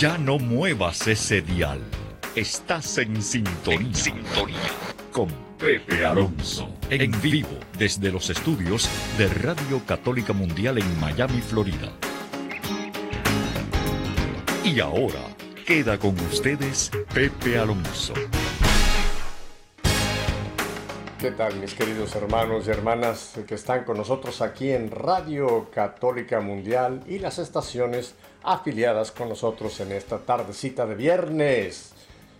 Ya no muevas ese dial. Estás en sintonía. sintonía. Con Pepe Alonso. En vivo desde los estudios de Radio Católica Mundial en Miami, Florida. Y ahora queda con ustedes Pepe Alonso. ¿Qué tal mis queridos hermanos y hermanas que están con nosotros aquí en Radio Católica Mundial y las estaciones afiliadas con nosotros en esta tardecita de viernes?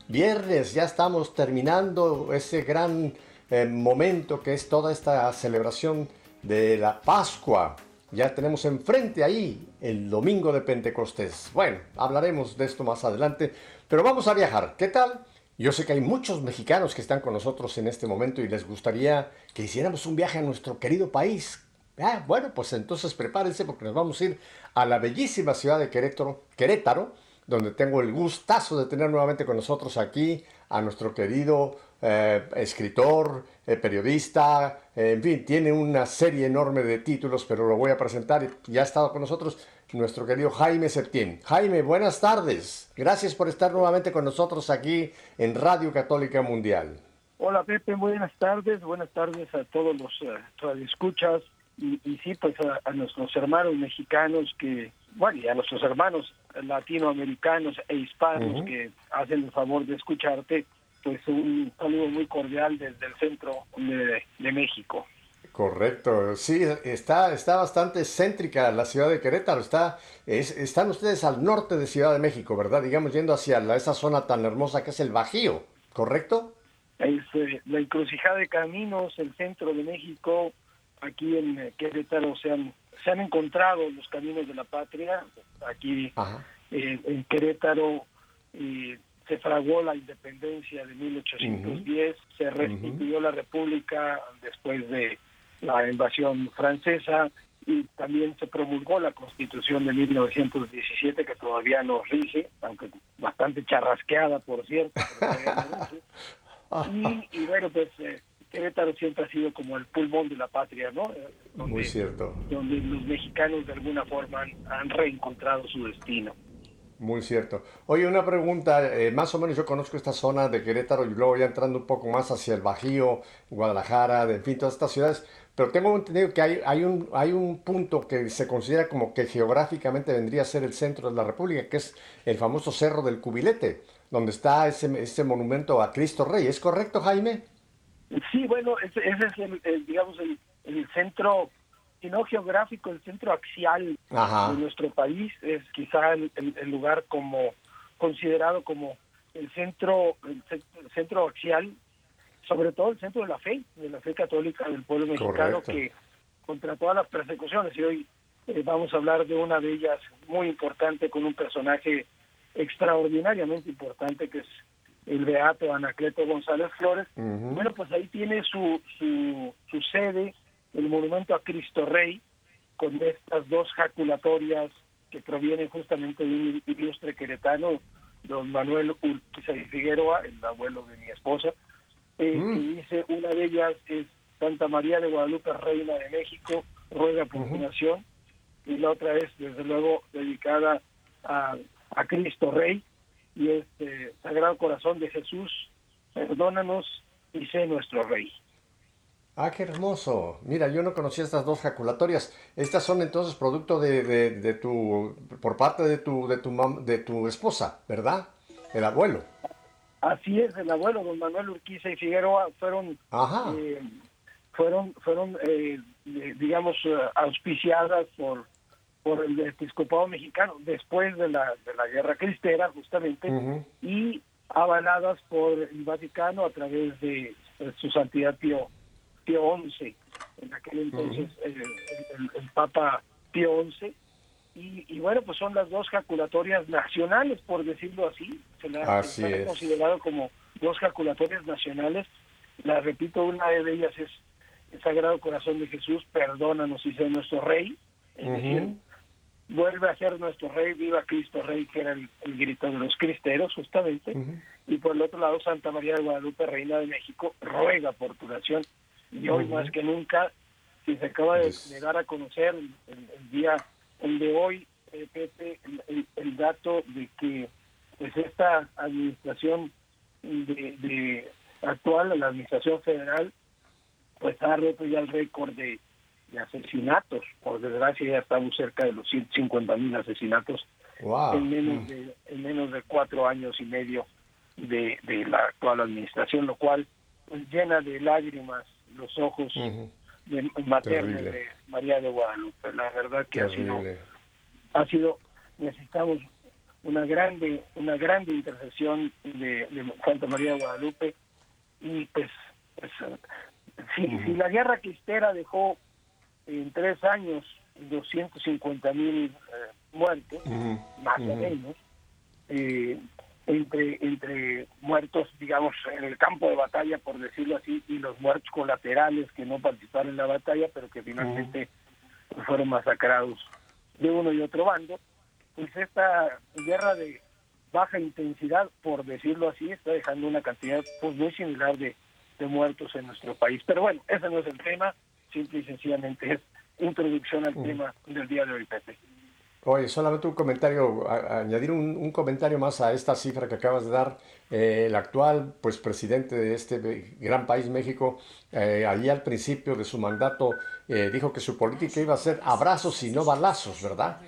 Viernes, ya estamos terminando ese gran eh, momento que es toda esta celebración de la Pascua. Ya tenemos enfrente ahí el domingo de Pentecostés. Bueno, hablaremos de esto más adelante, pero vamos a viajar. ¿Qué tal? Yo sé que hay muchos mexicanos que están con nosotros en este momento y les gustaría que hiciéramos un viaje a nuestro querido país. Ah, bueno, pues entonces prepárense porque nos vamos a ir a la bellísima ciudad de Querétaro, Querétaro donde tengo el gustazo de tener nuevamente con nosotros aquí a nuestro querido eh, escritor, eh, periodista, eh, en fin, tiene una serie enorme de títulos, pero lo voy a presentar. Ya ha estado con nosotros nuestro querido Jaime Septién. Jaime, buenas tardes. Gracias por estar nuevamente con nosotros aquí en Radio Católica Mundial. Hola Pepe, buenas tardes. Buenas tardes a todos los radioescuchas y, y, sí, pues a, nuestros hermanos mexicanos que, bueno, y a nuestros hermanos latinoamericanos e hispanos que hacen el favor de escucharte, pues un saludo muy cordial desde el centro de, México. Correcto, sí, está, está bastante céntrica la ciudad de Querétaro, está, es, están ustedes al norte de Ciudad de México, ¿verdad? Digamos, yendo hacia esa zona tan hermosa que es el Bajío, ¿correcto? Es eh, la encrucijada de caminos, el centro de México, aquí en eh, Querétaro se han, se han encontrado los caminos de la patria, aquí eh, en Querétaro se fraguó la independencia de 1810, se restituyó la república después de la invasión francesa y también se promulgó la constitución de 1917 que todavía nos rige, aunque bastante charrasqueada por cierto. y, y, bueno, pues eh, Querétaro siempre ha sido como el pulmón de la patria, ¿no? Eh, Muy cierto. Donde los mexicanos de alguna forma han reencontrado su destino. Muy cierto. Oye, una pregunta, eh, más o menos yo conozco esta zona de Querétaro y luego ya entrando un poco más hacia el Bajío, Guadalajara, en fin, todas estas ciudades, pero tengo entendido que hay, hay, un, hay un punto que se considera como que geográficamente vendría a ser el centro de la República, que es el famoso Cerro del Cubilete, donde está ese, ese monumento a Cristo Rey. ¿Es correcto, Jaime? Sí, bueno, ese, es el, digamos, el, el centro sino geográfico, el centro axial de nuestro país es quizá el, lugar como considerado como el centro el, centro axial, sobre todo el centro de la fe, de la fe católica del pueblo mexicano que contra todas las persecuciones y hoy eh, vamos a hablar de una de ellas muy importante con un personaje extraordinariamente importante que es el beato Anacleto González Flores. Bueno, pues ahí tiene su, su, su sede el monumento a Cristo Rey, con estas dos jaculatorias que provienen justamente de un ilustre queretano, don Manuel Urquiza y Figueroa, el abuelo de mi esposa, eh, mm. y dice, una de ellas es Santa María de Guadalupe, Reina de México, ruega por su nación, y la otra es, desde luego, dedicada a, a Cristo Rey, y este Sagrado Corazón de Jesús, perdónanos y sé nuestro Rey. Ah, qué hermoso. Mira, yo no conocía estas dos jaculatorias. Estas son entonces producto de, de, tu, por parte de tu, de tu, de tu esposa, ¿verdad? El abuelo. Así es, el abuelo, don Manuel Urquiza y Figueroa fueron, eh, fueron, fueron, eh, digamos, eh, auspiciadas por, por el episcopado mexicano después de la, de la guerra cristera, justamente, y avaladas por el Vaticano a través de su santidad Pío Pío XI, en aquel entonces el, Papa Pío XI. Y, bueno, pues son las dos jaculatorias nacionales, por decirlo así. Se las han considerado como dos jaculatorias nacionales. La repito, una de ellas es el Sagrado Corazón de Jesús, perdónanos y sé nuestro Rey. Es decir, vuelve a ser nuestro Rey, viva Cristo Rey, que era el, grito de los cristeros, justamente. Y por el otro lado, Santa María de Guadalupe, Reina de México, ruega por tu nación. Y hoy más que nunca se acaba de, dar a conocer el, día, el de hoy, eh, Pepe, el, dato de que pues esta administración de, actual, la administración federal, pues ha roto ya el récord de, asesinatos. Por desgracia ya estamos cerca de los 150 mil asesinatos en, menos mm. de, en menos de cuatro años y medio de, de la actual administración, lo cual pues, llena de lágrimas los ojos de, maternos de María de Guadalupe. La verdad que ha sido, ha sido, necesitamos una grande, una grande intercesión de, Santa María de Guadalupe y pues, pues si, si la guerra cristera dejó en tres años 250 mil eh, muertos, más o menos, eh, entre, entre muertos, digamos, en el campo de batalla, por decirlo así, y los muertos colaterales que no participaron en la batalla, pero que finalmente fueron masacrados de uno y otro bando, pues esta guerra de baja intensidad, por decirlo así, está dejando una cantidad pues muy similar de, de muertos en nuestro país. Pero bueno, ese no es el tema, simple y sencillamente es introducción al tema del día de hoy, Pepe. Oye, solamente un comentario, añadir un, comentario más a esta cifra que acabas de dar. Eh, el actual pues, presidente de este gran país, México, eh, allí al principio de su mandato eh, dijo que su política iba a ser abrazos y no balazos, ¿verdad?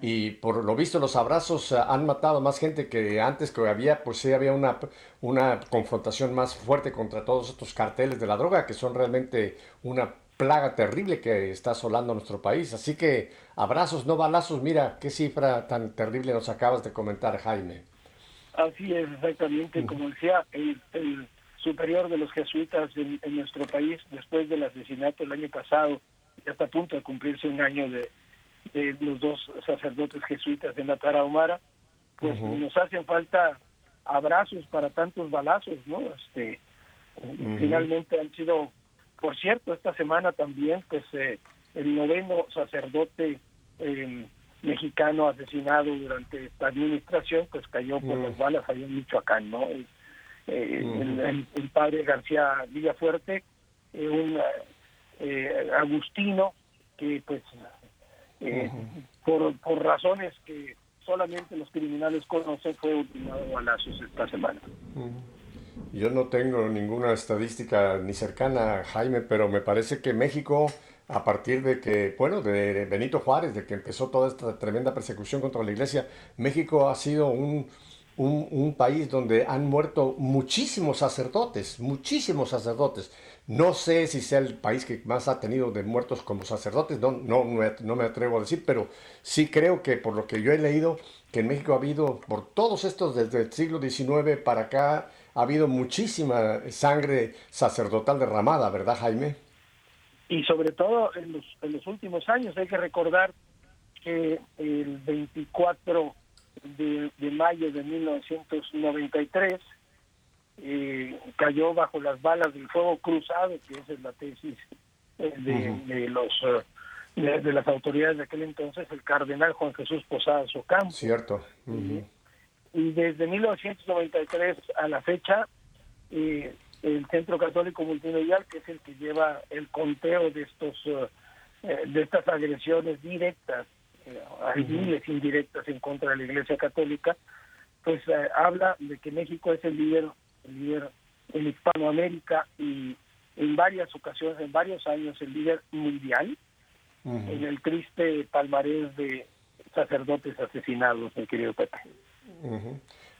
Y por lo visto los abrazos han matado más gente que antes que había, pues sí había una, una confrontación más fuerte contra todos estos carteles de la droga, que son realmente una plaga terrible que está asolando nuestro país. Así que abrazos, no balazos. Mira qué cifra tan terrible nos acabas de comentar, Jaime. Así es, exactamente. Como decía el, superior de los jesuitas en, nuestro país, después del asesinato el año pasado, ya está a punto de cumplirse un año de, los dos sacerdotes jesuitas en la Tarahumara, pues nos hacen falta abrazos para tantos balazos, ¿no? Este, Finalmente han sido por cierto, esta semana también, pues eh, el noveno sacerdote eh, mexicano asesinado durante esta administración, pues cayó por las balas allá en Michoacán, ¿no? Eh, el, padre García Villafuerte, un agustino que, pues, por, por razones que solamente los criminales conocen, fue ultimado a balazos esta semana. Yo no tengo ninguna estadística ni cercana Jaime, pero me parece que México, a partir de que, bueno, de Benito Juárez, de que empezó toda esta tremenda persecución contra la iglesia, México ha sido un, un, país donde han muerto muchísimos sacerdotes, muchísimos sacerdotes. No sé si sea el país que más ha tenido de muertos como sacerdotes, no, no, no me atrevo a decir, pero sí creo que por lo que yo he leído, que en México ha habido, por todos estos, desde el siglo XIX para acá, ha habido muchísima sangre sacerdotal derramada, ¿verdad, Jaime? Y sobre todo en los, en los últimos años, hay que recordar que el 24 de, mayo de 1993 eh, cayó bajo las balas del fuego cruzado, que esa es la tesis eh, de, los eh, de, las autoridades de aquel entonces, el cardenal Juan Jesús Posadas Ocampo. Cierto y desde 1993 a la fecha eh, el Centro Católico Multimedial, que es el que lleva el conteo de estos eh, eh, de estas agresiones directas, hay miles indirectas en contra de la Iglesia Católica, pues habla de que México es el líder, el líder en Hispanoamérica y en varias ocasiones, en varios años, el líder mundial en el triste palmarés de sacerdotes asesinados, mi querido Pepe.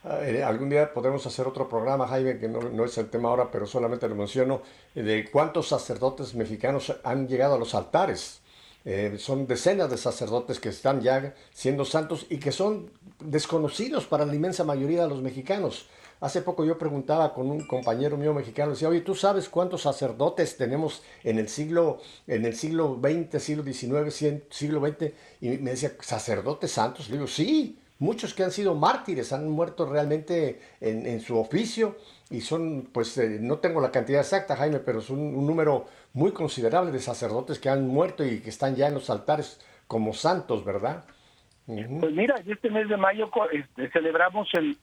Eh, algún día podemos hacer otro programa, Jaime, que no, es el tema ahora, pero solamente lo menciono, eh, de cuántos sacerdotes mexicanos han llegado a los altares. Eh, son decenas de sacerdotes que están ya siendo santos y que son desconocidos para la inmensa mayoría de los mexicanos. Hace poco yo preguntaba con un compañero mío mexicano, decía, oye, ¿tú sabes cuántos sacerdotes tenemos en el siglo, en el siglo XX, siglo XIX, siglo XX? Y me decía, ¿sacerdotes santos? Le digo, sí, muchos que han sido mártires, han muerto realmente en, su oficio y son, pues eh, no tengo la cantidad exacta, Jaime, pero es un, número muy considerable de sacerdotes que han muerto y que están ya en los altares como santos, ¿verdad? Pues mira, este mes de mayo este, celebramos el,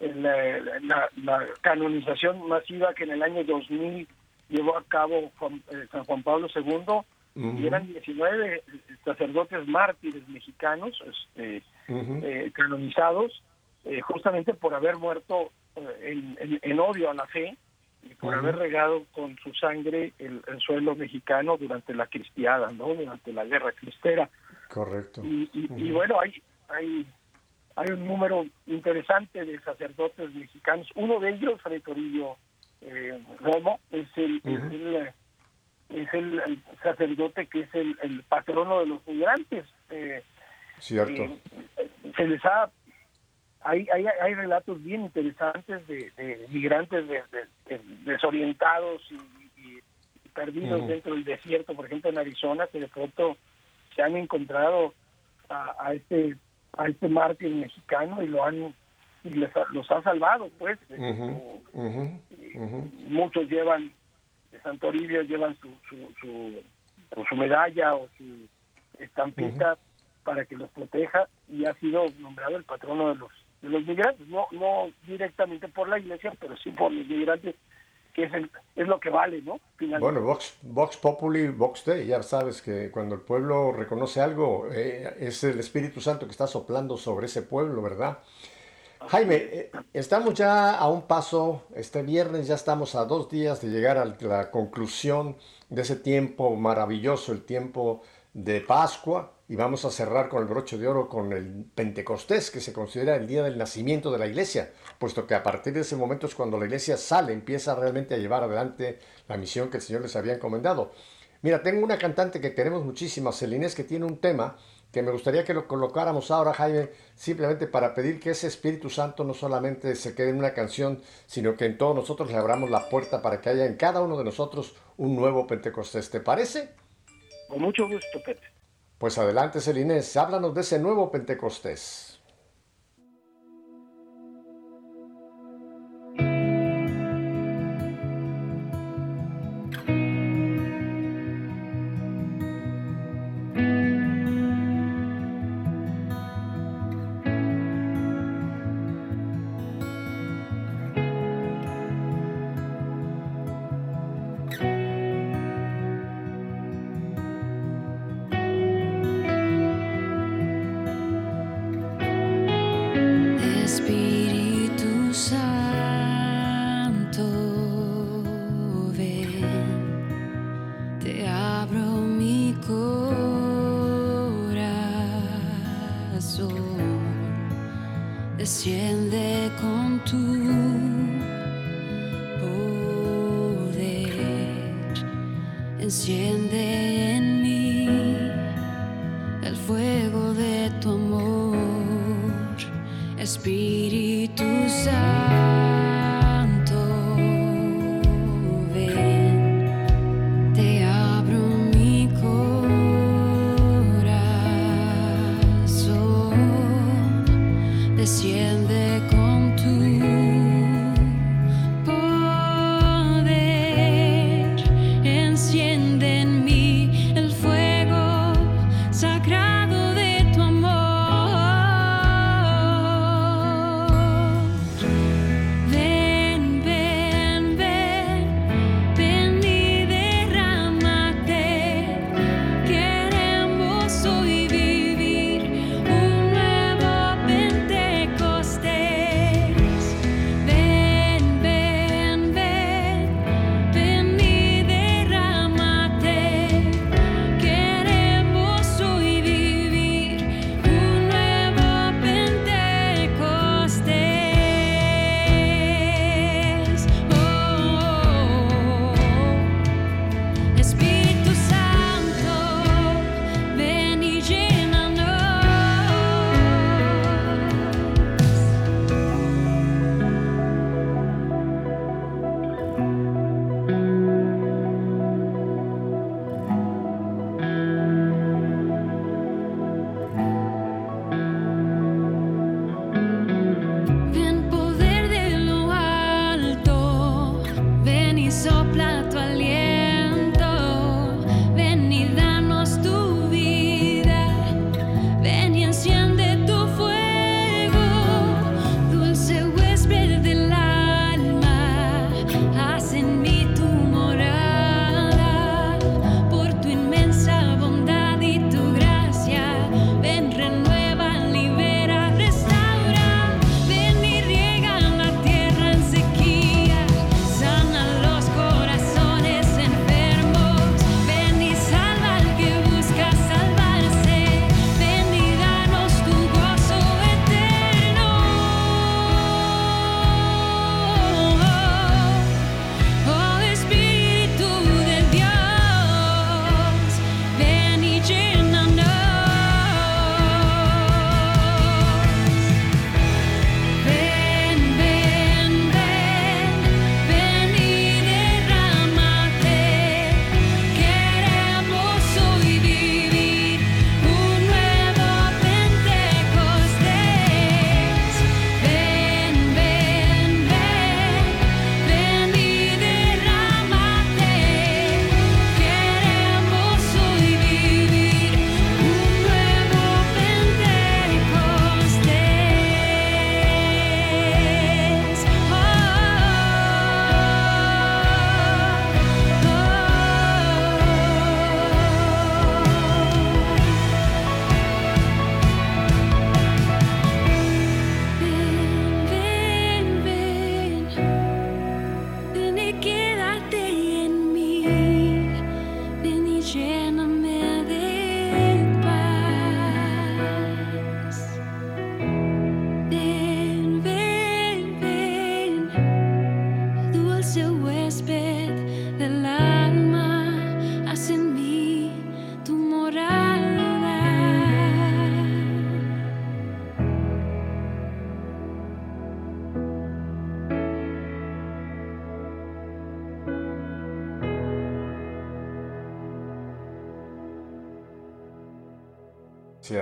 la, canonización masiva que en el año 2000 llevó a cabo eh, San Juan Pablo II y eran 19 sacerdotes mártires mexicanos este, eh, canonizados justamente por haber muerto en, odio a la fe y por haber regado con su sangre el, suelo mexicano durante la cristiada, ¿no? durante la guerra cristera. Correcto. Y, bueno, hay, hay, hay un número interesante de sacerdotes mexicanos. Uno de ellos, Fray Torillo eh, Romo, es el, es, el, sacerdote que es el, patrono de los migrantes. Eh, Cierto. Eh, se les ha hay, hay, hay relatos bien interesantes de, migrantes desorientados y, perdidos dentro del desierto, por ejemplo en Arizona, que de pronto se han encontrado a, este a este mártir mexicano y lo han y los ha salvado pues. Muchos llevan de Santo llevan su su, su, medalla o su estampita para que los proteja y ha sido nombrado el patrono de los de los migrantes no no directamente por la iglesia pero sí por los migrantes que es, es lo que vale, ¿no? Bueno, Vox, Vox Populi, Vox Dei, ya sabes que cuando el pueblo reconoce algo, eh, es el Espíritu Santo que está soplando sobre ese pueblo, ¿verdad? Jaime, eh, estamos ya a un paso, este viernes ya estamos a dos días de llegar a la conclusión de ese tiempo maravilloso, el tiempo de Pascua, y vamos a cerrar con el broche de oro con el Pentecostés, que se considera el día del nacimiento de la iglesia, puesto que a partir de ese momento es cuando la iglesia sale, empieza realmente a llevar adelante la misión que el Señor les había encomendado. Mira, tengo una cantante que queremos muchísimas, Celinés, que tiene un tema que me gustaría que lo colocáramos ahora, Jaime, simplemente para pedir que ese Espíritu Santo no solamente se quede en una canción, sino que en todos nosotros le abramos la puerta para que haya en cada uno de nosotros un nuevo Pentecostés. ¿Te parece? Con mucho gusto, Pepe. Pues adelante, Celinés, háblanos de ese nuevo Pentecostés.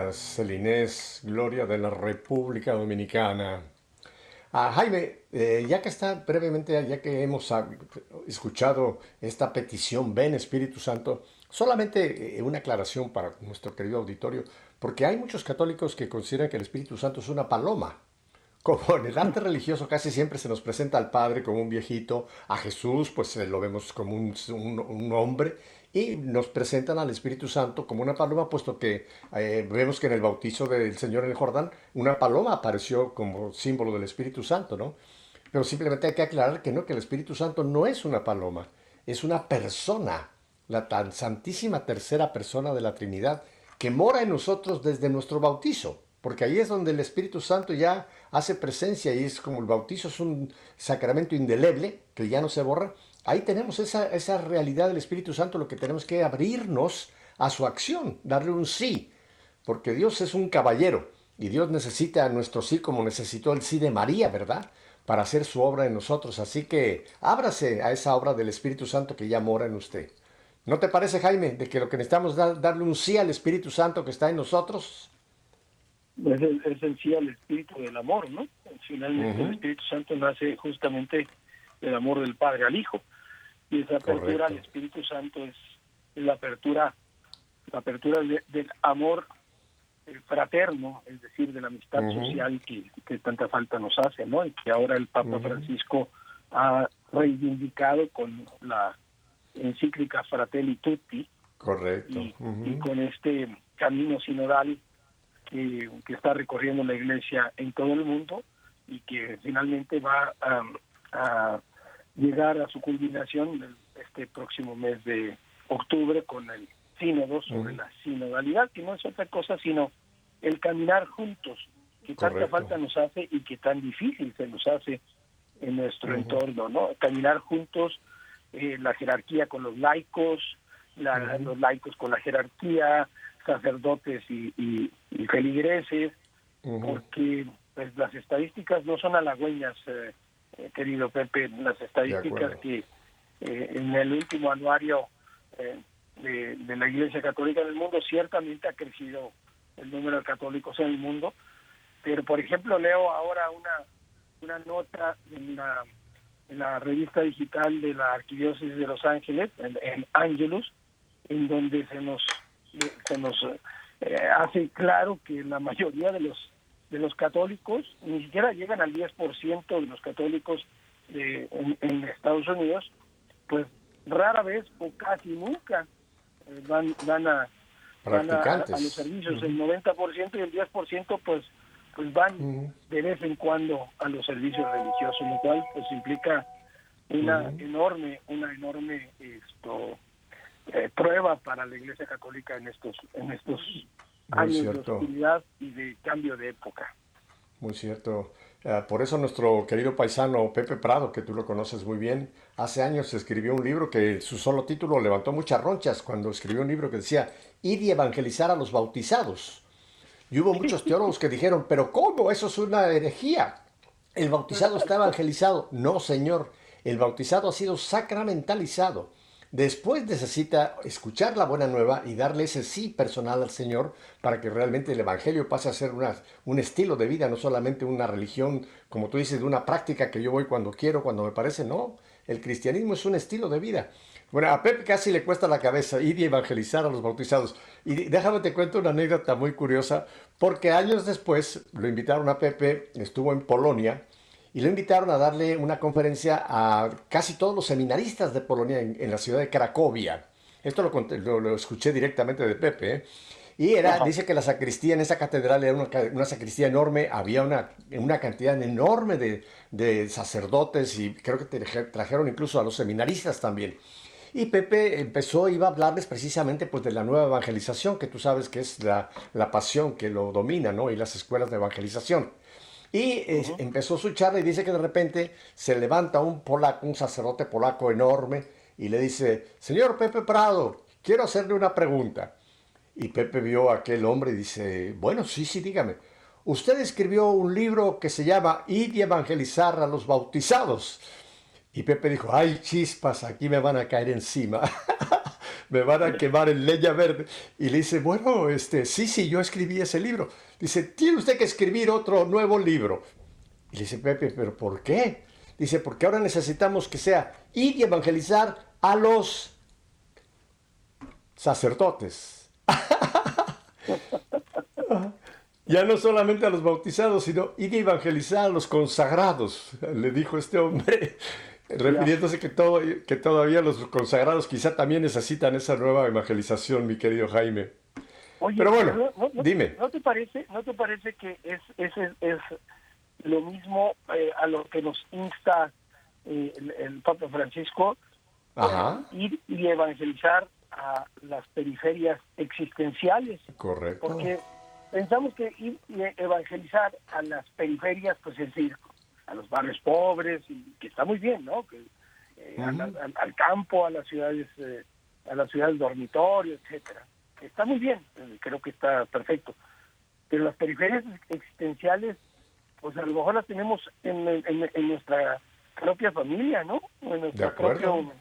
Gracias, Celinés, Gloria de la República Dominicana. Ah, Jaime, eh, ya que está brevemente, ya que hemos escuchado esta petición, ven Espíritu Santo, solamente eh, una aclaración para nuestro querido auditorio, porque hay muchos católicos que consideran que el Espíritu Santo es una paloma. Como en el arte religioso casi siempre se nos presenta al Padre como un viejito, a Jesús pues eh, lo vemos como un hombre, y nos presentan al Espíritu Santo como una paloma, puesto que eh, vemos que en el bautizo del Señor en el Jordán, una paloma apareció como símbolo del Espíritu Santo, ¿no? Pero simplemente hay que aclarar que no, que el Espíritu Santo no es una paloma, es una persona, la tan santísima tercera persona de la Trinidad, que mora en nosotros desde nuestro bautizo, porque ahí es donde el Espíritu Santo ya hace presencia y es como el bautizo es un sacramento indeleble que ya no se borra, Ahí tenemos esa, esa realidad del Espíritu Santo, lo que tenemos que abrirnos a su acción, darle un sí, porque Dios es un caballero y Dios necesita a nuestro sí como necesitó el sí de María, ¿verdad? Para hacer su obra en nosotros. Así que ábrase a esa obra del Espíritu Santo que ya mora en usted. ¿No te parece, Jaime, de que lo que necesitamos es darle un sí al Espíritu Santo que está en nosotros? Es el, es el sí al Espíritu del amor, ¿no? Finalmente el Espíritu Santo nace justamente del amor del Padre al Hijo. Y esa apertura al Espíritu Santo es la apertura, la apertura del amor fraterno, es decir, de la amistad social que, que, tanta falta nos hace, ¿no? Y que ahora el Papa Francisco ha reivindicado con la encíclica Fratelli Tutti. Correcto. Y, con este camino sinodal que, que, está recorriendo la Iglesia en todo el mundo y que finalmente va a llegar a su culminación este próximo mes de octubre con el sínodo sobre la sinodalidad, que no es otra cosa sino el caminar juntos, que tanta falta nos hace y que tan difícil se nos hace en nuestro entorno, ¿no? Caminar juntos, eh, la jerarquía con los laicos, los laicos con la jerarquía, sacerdotes y, feligreses, porque pues las estadísticas no son halagüeñas eh, eh, querido Pepe, las estadísticas que eh, en el último anuario eh, de, la Iglesia Católica del mundo ciertamente ha crecido el número de católicos en el mundo, pero por ejemplo leo ahora una, una nota en la, en la revista digital de la Arquidiócesis de Los Ángeles, en, Angelus, en donde se nos, se nos hace claro que la mayoría de los de los católicos, ni siquiera llegan al 10% de los católicos de, en, Estados Unidos, pues rara vez o casi nunca eh, van, van, a, van a, los servicios. El 90% y el 10% pues pues van de vez en cuando a los servicios religiosos, lo cual pues implica una enorme, una enorme esto eh, prueba para la Iglesia Católica en estos en estos años de hostilidad y de cambio de época. Muy cierto. Eh, por eso nuestro querido paisano Pepe Prado, que tú lo conoces muy bien, hace años escribió un libro que su solo título levantó muchas ronchas cuando escribió un libro que decía Ir y evangelizar a los bautizados. Y hubo muchos teólogos que dijeron, pero ¿cómo? Eso es una herejía. El bautizado está evangelizado. No, señor. El bautizado ha sido sacramentalizado. Después necesita escuchar la buena nueva y darle ese sí personal al Señor para que realmente el Evangelio pase a ser una, un estilo de vida, no solamente una religión, como tú dices, de una práctica que yo voy cuando quiero, cuando me parece. No, el cristianismo es un estilo de vida. Bueno, a Pepe casi le cuesta la cabeza ir y evangelizar a los bautizados. Y déjame te cuento una anécdota muy curiosa, porque años después lo invitaron a Pepe, estuvo en Polonia, y lo invitaron a darle una conferencia a casi todos los seminaristas de Polonia en, la ciudad de Cracovia. Esto lo, lo, escuché directamente de Pepe. ¿eh? Y era, dice que la sacristía en esa catedral era una, sacristía enorme, había una, una cantidad enorme de, de, sacerdotes y creo que trajeron incluso a los seminaristas también. Y Pepe empezó, iba a hablarles precisamente pues, de la nueva evangelización, que tú sabes que es la, la pasión que lo domina, ¿no? Y las escuelas de evangelización. Y empezó su charla y dice que de repente se levanta un polaco, un sacerdote polaco enorme, y le dice, señor Pepe Prado, quiero hacerle una pregunta. Y Pepe vio a aquel hombre y dice, bueno, sí, sí, dígame. Usted escribió un libro que se llama Ir y evangelizar a los bautizados. Y Pepe dijo, ay, chispas, aquí me van a caer encima. me van a quemar en leña verde. Y le dice, bueno, este, sí, sí, yo escribí ese libro. Dice, tiene usted que escribir otro nuevo libro. Y le dice, Pepe, ¿pero por qué? Dice, porque ahora necesitamos que sea ir y evangelizar a los sacerdotes. ya no solamente a los bautizados, sino ir y evangelizar a los consagrados, le dijo este hombre, refiriéndose que, todo, que todavía los consagrados quizá también necesitan esa nueva evangelización, mi querido Jaime. Oye, pero bueno, dime. ¿no te parece, no te parece que es, es, es lo mismo eh, a lo que nos insta eh, el, Papa Francisco, ir y evangelizar a las periferias existenciales. Correcto. Porque pensamos que ir y evangelizar a las periferias, pues es decir, a los barrios pobres, y que está muy bien, ¿no? Que, eh, al, campo, a las ciudades, a las ciudades dormitorios, etcétera. Está muy bien, creo que está perfecto. Pero las periferias existenciales pues a lo mejor las tenemos en, en, nuestra propia familia, ¿no? En nuestro propio,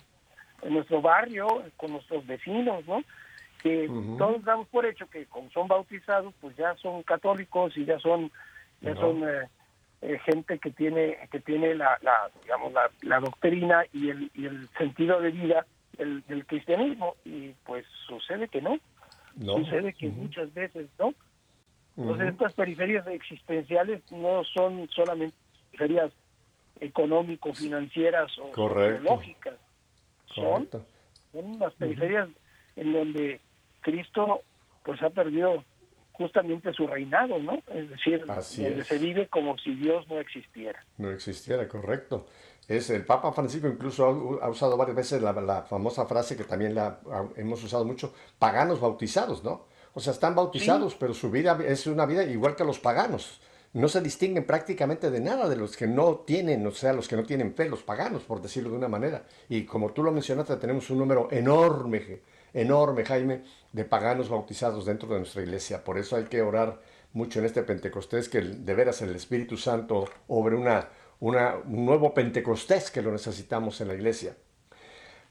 en nuestro barrio, con nuestros vecinos, ¿no? Que todos damos por hecho que como son bautizados, pues ya son católicos y ya son, ya son eh, eh, gente que tiene, que tiene la, la digamos, la, la, doctrina y el, y el sentido de vida del, del cristianismo. Y pues sucede que no. No. Sucede que muchas veces no entonces, estas periferias existenciales no son solamente periferias económico-financieras o lógicas. Son, son las periferias en donde Cristo pues ha perdido justamente su reinado, ¿no? Es decir, donde se vive como si Dios no existiera. No existiera, correcto. Es el Papa Francisco incluso ha, usado varias veces la, la, famosa frase que también la hemos usado mucho, paganos bautizados, ¿no? O sea, están bautizados, pero su vida es una vida igual que los paganos. No se distinguen prácticamente de nada de los que no tienen, o sea, los que no tienen fe, los paganos, por decirlo de una manera. Y como tú lo mencionaste, tenemos un número enorme, enorme, Jaime, de paganos bautizados dentro de nuestra iglesia. Por eso hay que orar mucho en este Pentecostés, que de veras el Espíritu Santo obre una, un nuevo Pentecostés que lo necesitamos en la iglesia.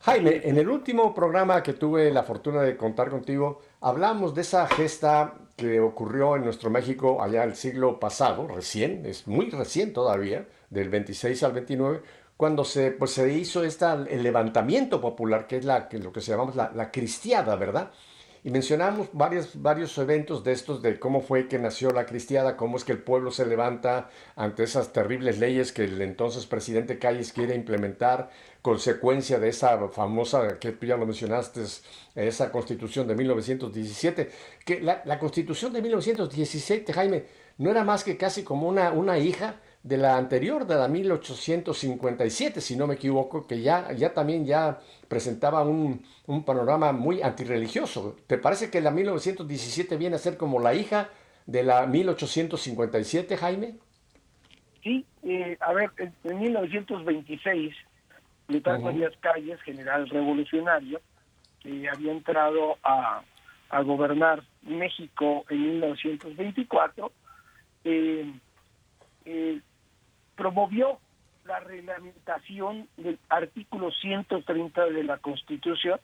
Jaime, en el último programa que tuve la fortuna de contar contigo, hablamos de esa gesta que ocurrió en nuestro México allá el siglo pasado, recién, es muy recién todavía, del 26 al 29, cuando se, pues, se hizo esta, el levantamiento popular, que es la, que, lo que se llamamos la, la cristiada, ¿verdad? Y mencionamos varios, varios eventos de estos, de cómo fue que nació la cristiada, cómo es que el pueblo se levanta ante esas terribles leyes que el entonces presidente Calles quiere implementar, consecuencia de esa famosa, que tú ya lo mencionaste, esa constitución de 1917, que la, constitución de 1917, Jaime, no era más que casi como una, una hija de la anterior, de la 1857, si no me equivoco, que ya, ya también ya presentaba un, un panorama muy antirreligioso. ¿Te parece que la 1917 viene a ser como la hija de la 1857, Jaime? Sí, eh, a ver, en, 1926, Plutarco uh Calles, general revolucionario, que había entrado a, a gobernar México en 1924, eh, eh, promovió la reglamentación del artículo 130 de la Constitución,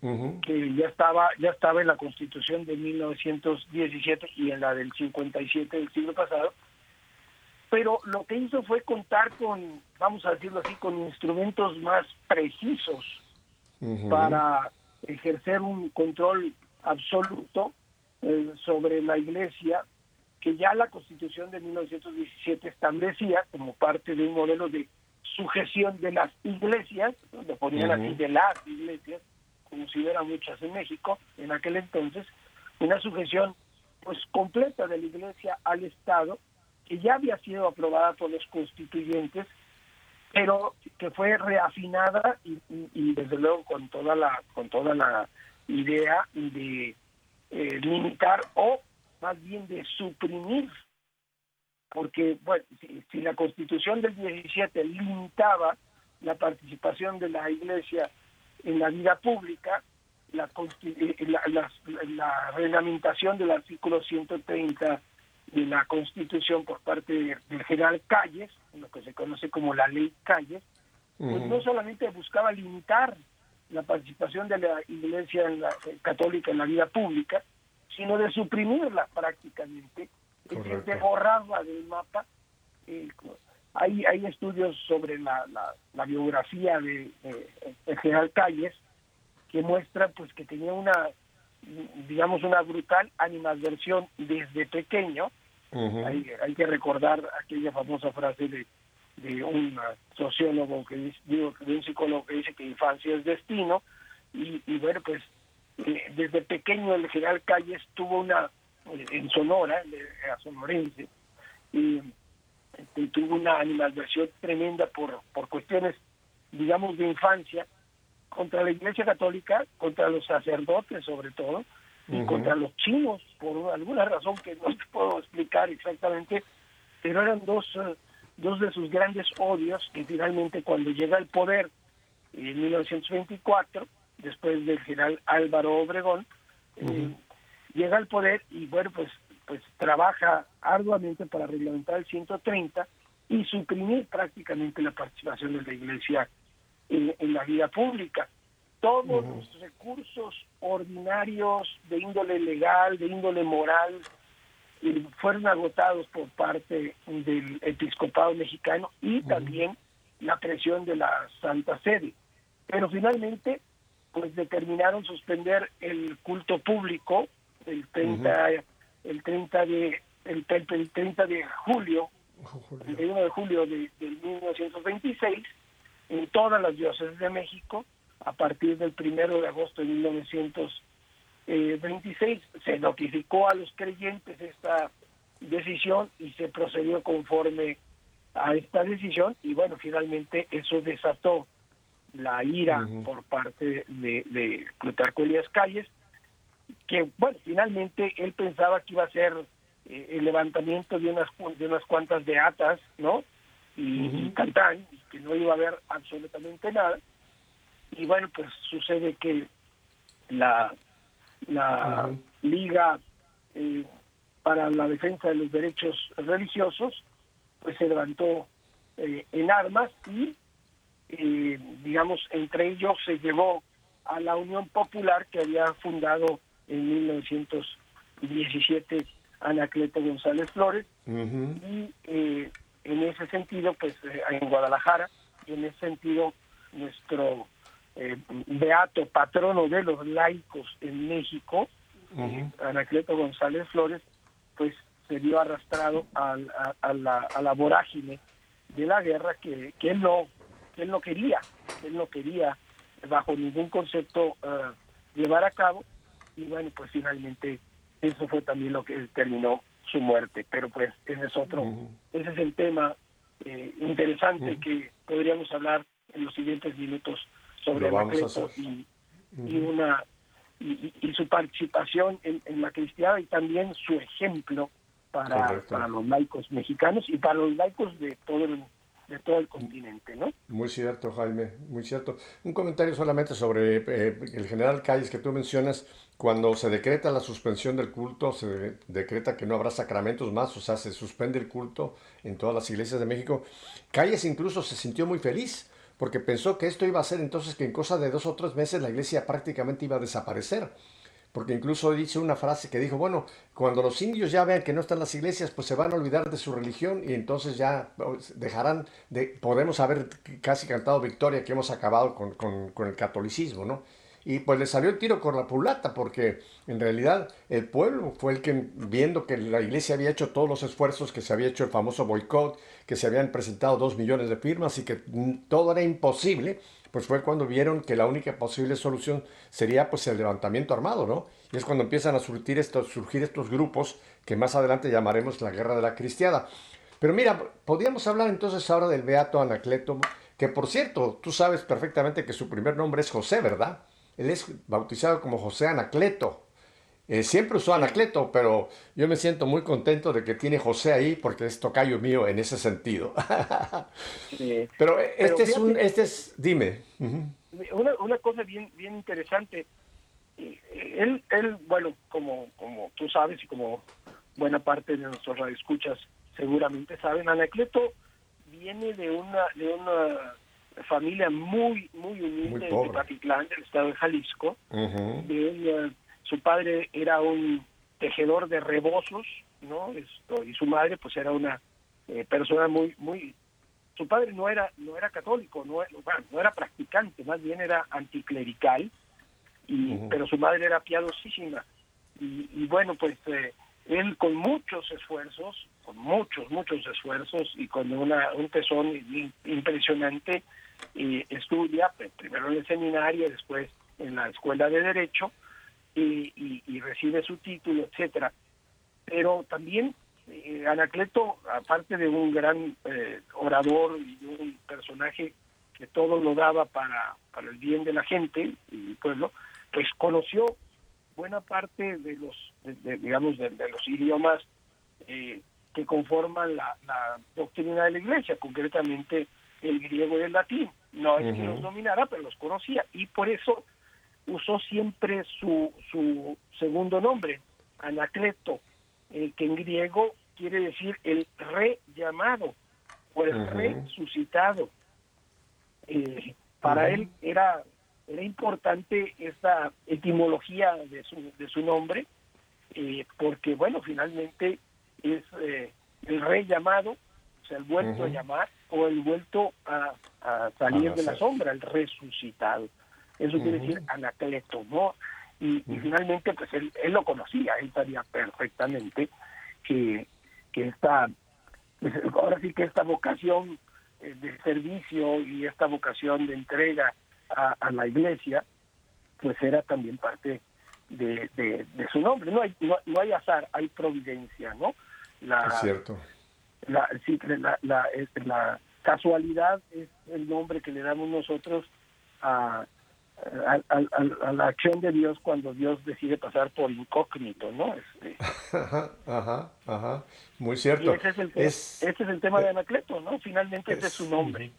que ya estaba ya estaba en la Constitución de 1917 y en la del 57 del siglo pasado, pero lo que hizo fue contar con, vamos a decirlo así, con instrumentos más precisos para ejercer un control absoluto eh, sobre la Iglesia que ya la Constitución de 1917 establecía como parte de un modelo de sujeción de las iglesias, lo ponían así de las iglesias, como si hubiera muchas en México en aquel entonces, una sujeción pues completa de la iglesia al Estado, que ya había sido aprobada por los constituyentes, pero que fue reafinada y, desde luego con toda la con toda la idea de eh, limitar o más bien de suprimir, porque bueno, si, la constitución del 17 limitaba la participación de la iglesia en la vida pública, la, eh, la, la, reglamentación del artículo 130 de la Constitución por parte del general Calles, lo que se conoce como la ley Calles, pues no solamente buscaba limitar la participación de la Iglesia católica en la vida pública, sino de suprimirla prácticamente, de borrarla del mapa. Eh, hay, hay estudios sobre la, la, biografía de, General Calles que muestran pues que tenía una digamos una brutal animadversión desde pequeño. Hay, hay que recordar aquella famosa frase de de un sociólogo que dice, digo, de un psicólogo que dice que infancia es destino. Y, bueno pues desde pequeño el general Calles tuvo una eh, en Sonora era sonorense y, este, tuvo una animadversión tremenda por por cuestiones digamos de infancia contra la Iglesia Católica contra los sacerdotes sobre todo y contra los chinos por alguna razón que no puedo explicar exactamente pero eran dos eh, dos de sus grandes odios, que finalmente cuando llega al poder en 1924, después del general Álvaro Obregón, eh, llega al poder y bueno, pues, pues trabaja arduamente para reglamentar el 130 y suprimir prácticamente la participación de la Iglesia en, la vida pública. Todos los recursos ordinarios de índole legal, de índole moral, fueron agotados por parte del episcopado mexicano y también la presión de la Santa Sede. Pero finalmente, pues determinaron suspender el culto público el 30, el 30 de el, 30 de julio, el 1 de julio de, 1926 en todas las diócesis de México a partir del 1 de agosto de 1926 26 eh, se notificó a los creyentes esta decisión y se procedió conforme a esta decisión y bueno, finalmente eso desató la ira por parte de, de Plutarco Elías Calles, que bueno, finalmente él pensaba que iba a ser eh, el levantamiento de unas, de unas cuantas beatas, ¿no? Y, y cantán, y que no iba a haber absolutamente nada. Y bueno, pues sucede que la la Liga eh, para la Defensa de los Derechos Religiosos, pues se levantó eh, en armas y, eh, digamos, entre ellos se llevó a la Unión Popular que había fundado en 1917 Anacleto González Flores. Y en ese sentido, pues en Guadalajara, y en ese sentido nuestro eh, beato patrono de los laicos en México, Anacleto González Flores, pues se vio arrastrado a, la, a la vorágine de la guerra que, que no él no quería, él no quería bajo ningún concepto eh, llevar a cabo. Y bueno pues finalmente eso fue también lo que determinó su muerte. Pero pues ese es otro ese es el tema eh, interesante que podríamos hablar en los siguientes minutos sobre y, y, una y, su participación en, la cristiana y también su ejemplo para, para los laicos mexicanos y para los laicos de todo el de todo el continente, ¿no? Muy cierto, Jaime, muy cierto. Un comentario solamente sobre eh, el general Calles que tú mencionas. Cuando se decreta la suspensión del culto, se decreta que no habrá sacramentos más, o sea, se suspende el culto en todas las iglesias de México. Calles incluso se sintió muy feliz porque pensó que esto iba a ser entonces que en cosa de dos o tres meses la iglesia prácticamente iba a desaparecer. Porque incluso dice una frase que dijo, bueno, cuando los indios ya vean que no están las iglesias, pues se van a olvidar de su religión y entonces ya pues, dejarán de, podemos haber casi cantado victoria que hemos acabado con, con, con el catolicismo, ¿no? y pues le salió el tiro con la pulata porque en realidad el pueblo fue el que viendo que la iglesia había hecho todos los esfuerzos, que se había hecho el famoso boicot, que se habían presentado dos millones de firmas y que todo era imposible, pues fue cuando vieron que la única posible solución sería pues el levantamiento armado, ¿no? Y es cuando empiezan a surgir estos, surgir estos grupos que más adelante llamaremos la guerra de la cristiada. Pero mira, podríamos hablar entonces ahora del Beato Anacleto, que por cierto, tú sabes perfectamente que su primer nombre es José, ¿verdad? Él es bautizado como José Anacleto. Eh, siempre usó Anacleto, pero yo me siento muy contento de que tiene José ahí porque es tocayo mío en ese sentido. pero este es un, este es, dime. una, una, cosa bien, bien interesante. Él, él, bueno, como, como tú sabes y como buena parte de nuestros radioescuchas seguramente saben, Anacleto viene de una, de una familia muy, muy humilde de Patitlán, del estado de Jalisco. Eh, su padre era un tejedor de rebozos, ¿no? Esto, y su madre, pues, era una eh, persona muy, muy. Su padre no era, no era católico, no, no era practicante, más bien era anticlerical, y, pero su madre era piadosísima. Y, y bueno, pues eh, él con muchos esfuerzos, con muchos, muchos esfuerzos y con una, un tesón impresionante, y estudia pues, primero en el seminario, después en la escuela de Derecho y, recibe su título, etcétera. Pero también eh, Anacleto, aparte de un gran eh, orador y un personaje que todo lo daba para, para el bien de la gente y el pueblo, pues conoció buena parte de los, digamos, de, los idiomas eh, que conforman la, doctrina de la Iglesia, concretamente el griego y el latín. No es que los dominara, pero los conocía y por eso usó siempre su, su segundo nombre, Anacleto, eh, que en griego quiere decir el re llamado o el resucitado. Eh, para él era era importante esta etimología de su, de su nombre, eh, porque, bueno, finalmente es el rey llamado, o sea, el vuelto a llamar, o el vuelto a, salir de la sombra, el resucitado. Eso quiere decir anacleto, ¿no? Y, finalmente, pues él, él, lo conocía, él sabía perfectamente que, que esta, pues, ahora sí que esta vocación eh, de servicio y esta vocación de entrega a, la iglesia, pues era también parte de, de, su nombre. No hay, no, hay azar, hay providencia, ¿no? La, es cierto. La, la, la, casualidad es el nombre que le damos nosotros a, a, la acción de Dios cuando Dios decide pasar por incógnito, ¿no? Este, ajá, ajá, muy cierto. ese es el, ese es el tema de Anacleto, ¿no? Finalmente ese es su nombre.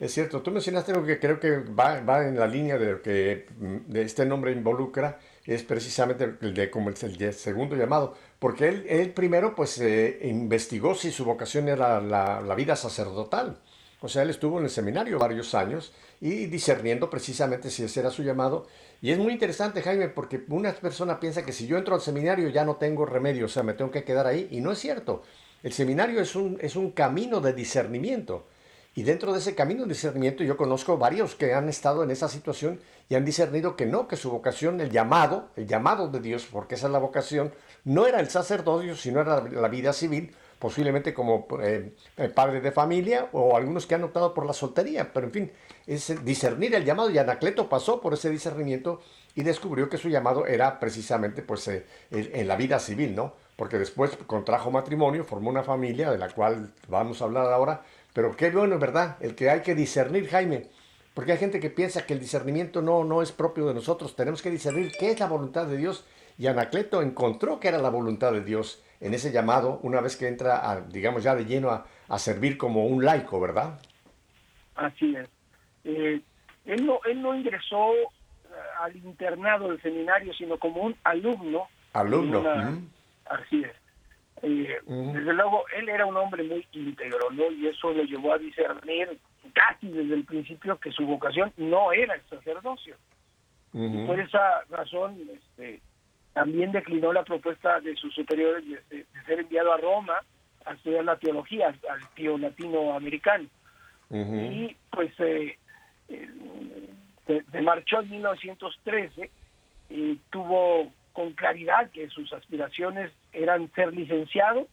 Es cierto, tú mencionaste algo que creo que va, va en la línea de lo que mm, de este nombre involucra, es precisamente el de como el, segundo llamado, porque él, él primero pues eh, investigó si su vocación era la, la, vida sacerdotal. O sea, él estuvo en el seminario varios años y discerniendo precisamente si ese era su llamado. Y es muy interesante, Jaime, porque una persona piensa que si yo entro al seminario ya no tengo remedio, o sea, me tengo que quedar ahí. Y no es cierto. El seminario es un, es un camino de discernimiento. Y dentro de ese camino de discernimiento yo conozco varios que han estado en esa situación y han discernido que no, que su vocación, el llamado, el llamado de Dios, porque esa es la vocación, no era el sacerdocio, sino era la vida civil, posiblemente como eh, padre de familia o algunos que han optado por la soltería. Pero en fin, es discernir el llamado y Anacleto pasó por ese discernimiento y descubrió que su llamado era precisamente pues eh, en la vida civil, ¿no? Porque después contrajo matrimonio, formó una familia de la cual vamos a hablar ahora, pero qué bueno, ¿verdad? El que hay que discernir, Jaime. Porque hay gente que piensa que el discernimiento no, no es propio de nosotros. Tenemos que discernir qué es la voluntad de Dios. Y Anacleto encontró que era la voluntad de Dios en ese llamado, una vez que entra, a, digamos, ya de lleno a, servir como un laico, ¿verdad? Así es. Eh, él, no, él no ingresó eh, al internado del seminario, sino como un alumno. Alumno. Así es. Eh, desde luego, él era un hombre muy íntegro, ¿no? Y eso lo llevó a discernir casi desde el principio que su vocación no era el sacerdocio. y por esa razón, este, también declinó la propuesta de sus superiores de, ser enviado a Roma a estudiar la teología, al tío latinoamericano. Y pues eh, eh, se, marchó en 1913 y tuvo con claridad que sus aspiraciones eran ser licenciado,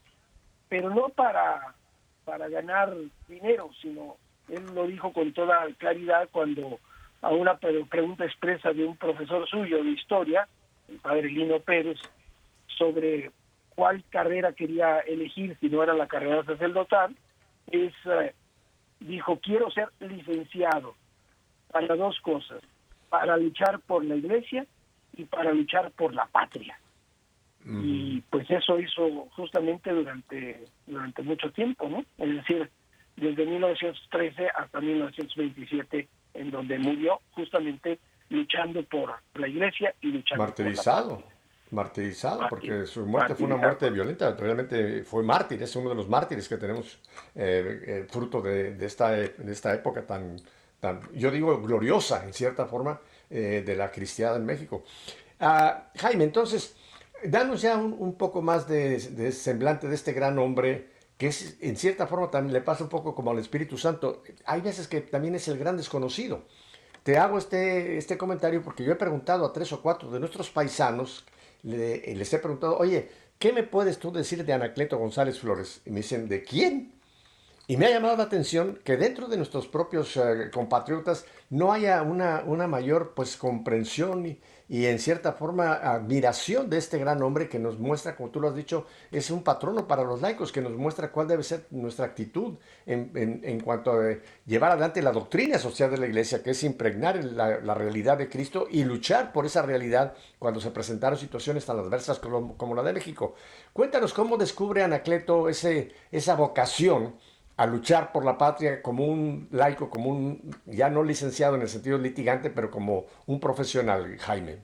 pero no para, para ganar dinero, sino él lo dijo con toda claridad cuando a una pregunta expresa de un profesor suyo de historia, el padre Lino Pérez, sobre cuál carrera quería elegir si no era la carrera sacerdotal, es, eh, dijo, quiero ser licenciado para dos cosas, para luchar por la iglesia y para luchar por la patria. Y pues eso hizo justamente durante, durante mucho tiempo, ¿no? Es decir, desde 1913 hasta 1927, en donde murió justamente luchando por la iglesia y luchando martirizado. por Martirizado, porque su muerte fue una muerte violenta, realmente fue mártir, es uno de los mártires que tenemos eh, eh, fruto de, esta, de esta época tan, tan, yo digo, gloriosa en cierta forma eh, de la cristiada en México. Ah, Jaime, entonces, danos ya un, poco más de, de, semblante de este gran hombre, que es, en cierta forma también le pasa un poco como al Espíritu Santo. Hay veces que también es el gran desconocido. Te hago este, este comentario porque yo he preguntado a tres o cuatro de nuestros paisanos, les he preguntado, oye, ¿qué me puedes tú decir de Anacleto González Flores? Y me dicen, ¿de quién? Y me ha llamado la atención que dentro de nuestros propios eh, compatriotas no haya una, una mayor pues, comprensión y, y, en cierta forma admiración de este gran hombre que nos muestra, como tú lo has dicho, es un patrono para los laicos, que nos muestra cuál debe ser nuestra actitud en, en, cuanto a llevar adelante la doctrina social de la iglesia, que es impregnar la, la, realidad de Cristo y luchar por esa realidad cuando se presentaron situaciones tan adversas como, como la de México. Cuéntanos cómo descubre Anacleto ese, esa vocación a luchar por la patria como un laico, como un, ya no licenciado en el sentido litigante, pero como un profesional, Jaime.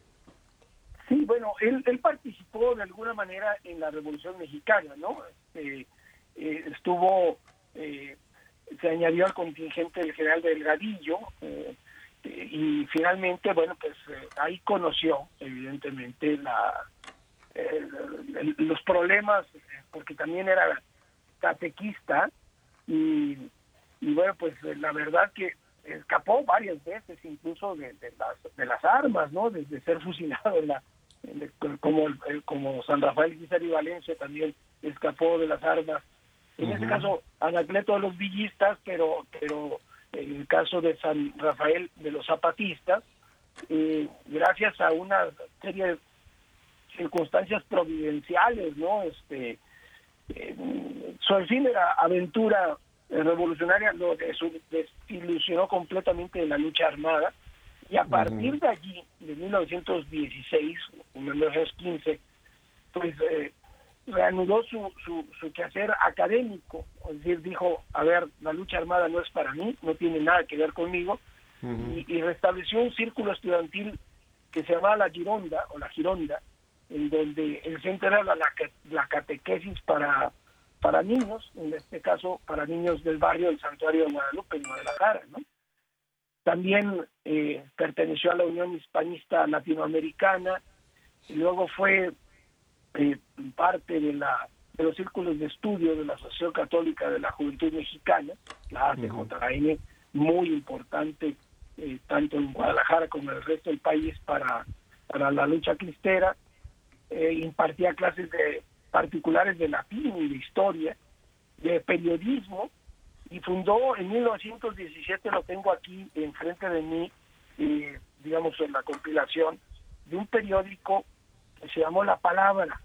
Sí, bueno, él, participó de alguna manera en la Revolución Mexicana, ¿no? Este, eh, estuvo, eh, se añadió al contingente del general Delgadillo eh, y finalmente, bueno, pues ahí conoció evidentemente la, los problemas, porque también era catequista, y, bueno, pues eh, la verdad que escapó varias veces incluso de, las, de las armas, ¿no? Desde ser fusilado en la, como, como San Rafael y Valencia también escapó de las armas. En este caso, Anacleto de los villistas, pero, pero en el caso de San Rafael de los zapatistas, eh, gracias a una serie de circunstancias providenciales, ¿no? Este, eh, su aventura revolucionaria lo desilusionó completamente de la lucha armada. Y a partir de allí, de 1916, 1915, pues eh, reanudó su, su, su, quehacer académico, es decir, dijo, a ver, la lucha armada no es para mí, no tiene nada que ver conmigo, y, y, restableció un círculo estudiantil que se llamaba la Gironda, o la Gironda, en donde el centro era la, la, catequesis para, para niños, en este caso para niños del barrio del Santuario de Guadalupe, en Guadalajara. ¿no? También eh, perteneció a la Unión Hispanista Latinoamericana, y luego fue eh, parte de, la, de los círculos de estudio de la Asociación Católica de la Juventud Mexicana, la ACJN, muy importante eh, tanto en Guadalajara como en el resto del país para, para la lucha cristera eh, impartía clases de particulares de latín y de historia, de periodismo, y fundó en 1917, lo tengo aquí enfrente de mí, eh, digamos en la compilación, de un periódico que se llamó La Palabra.